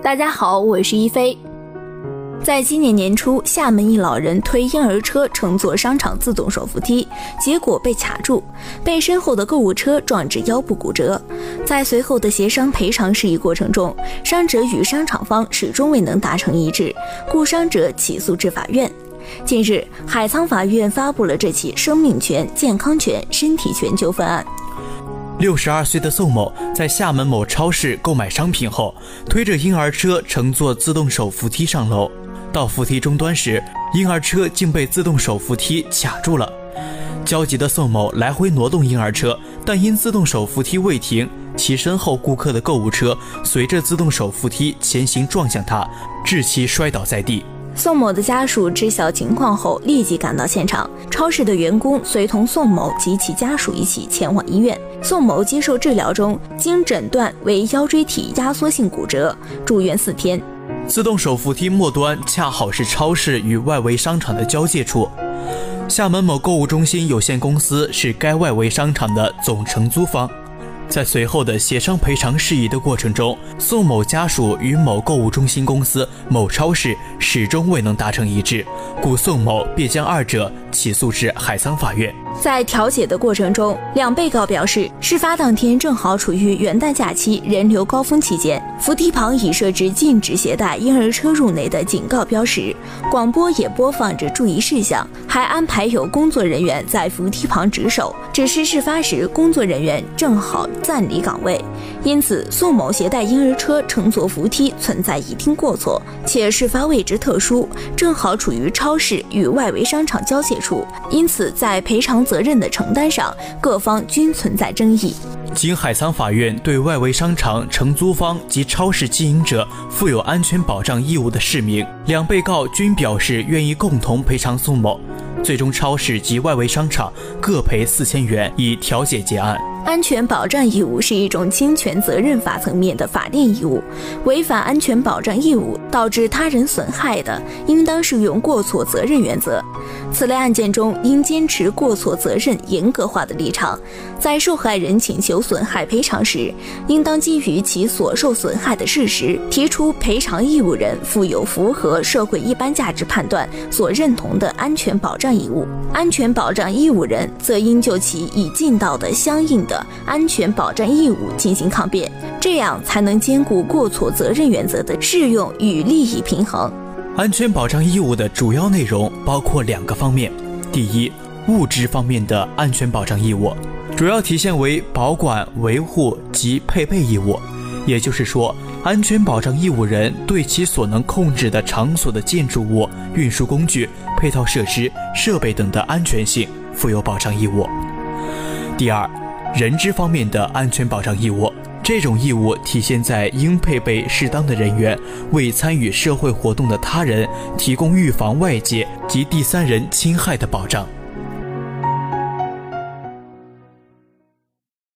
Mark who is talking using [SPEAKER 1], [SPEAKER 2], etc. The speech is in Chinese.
[SPEAKER 1] 大家好，我是一飞。在今年年初，厦门一老人推婴儿车乘坐商场自动手扶梯，结果被卡住，被身后的购物车撞至腰部骨折。在随后的协商赔偿事宜过程中，伤者与商场方始终未能达成一致，故伤者起诉至法院。近日，海沧法院发布了这起生命权、健康权、身体权纠纷案。
[SPEAKER 2] 六十二岁的宋某在厦门某超市购买商品后，推着婴儿车乘坐自动手扶梯上楼。到扶梯终端时，婴儿车竟被自动手扶梯卡住了。焦急的宋某来回挪动婴儿车，但因自动手扶梯未停，其身后顾客的购物车随着自动手扶梯前行撞向他，致其摔倒在地。
[SPEAKER 1] 宋某的家属知晓情况后，立即赶到现场。超市的员工随同宋某及其家属一起前往医院。宋某接受治疗中，经诊断为腰椎体压缩性骨折，住院四天。
[SPEAKER 2] 自动手扶梯末端恰好是超市与外围商场的交界处。厦门某购物中心有限公司是该外围商场的总承租方。在随后的协商赔偿事宜的过程中，宋某家属与某购物中心公司、某超市始终未能达成一致，故宋某便将二者起诉至海沧法院。
[SPEAKER 1] 在调解的过程中，两被告表示，事发当天正好处于元旦假期人流高峰期间，扶梯旁已设置禁止携带婴儿车入内的警告标识，广播也播放着注意事项，还安排有工作人员在扶梯旁值守。只是事发时，工作人员正好暂离岗位，因此宋某携带婴儿车乘坐扶梯存在一定过错，且事发位置特殊，正好处于超市与外围商场交界处，因此在赔偿。责任的承担上，各方均存在争议。
[SPEAKER 2] 经海沧法院对外围商场承租方及超市经营者负有安全保障义务的市民，两被告均表示愿意共同赔偿宋某。最终，超市及外围商场各赔四千元，以调解结案。
[SPEAKER 1] 安全保障义务是一种侵权责任法层面的法定义务，违反安全保障义务导致他人损害的，应当适用过错责任原则。此类案件中，应坚持过错责任严格化的立场。在受害人请求损害赔偿时，应当基于其所受损害的事实，提出赔偿义务人负有符合社会一般价值判断所认同的安全保障义务，安全保障义务人则应就其已尽到的相应的。安全保障义务进行抗辩，这样才能兼顾过错责任原则的适用与利益平衡。
[SPEAKER 2] 安全保障义务的主要内容包括两个方面：第一，物质方面的安全保障义务，主要体现为保管、维护及配备义务，也就是说，安全保障义务人对其所能控制的场所的建筑物、运输工具、配套设施、设备等的安全性负有保障义务。第二。人之方面的安全保障义务，这种义务体现在应配备适当的人员，为参与社会活动的他人提供预防外界及第三人侵害的保障。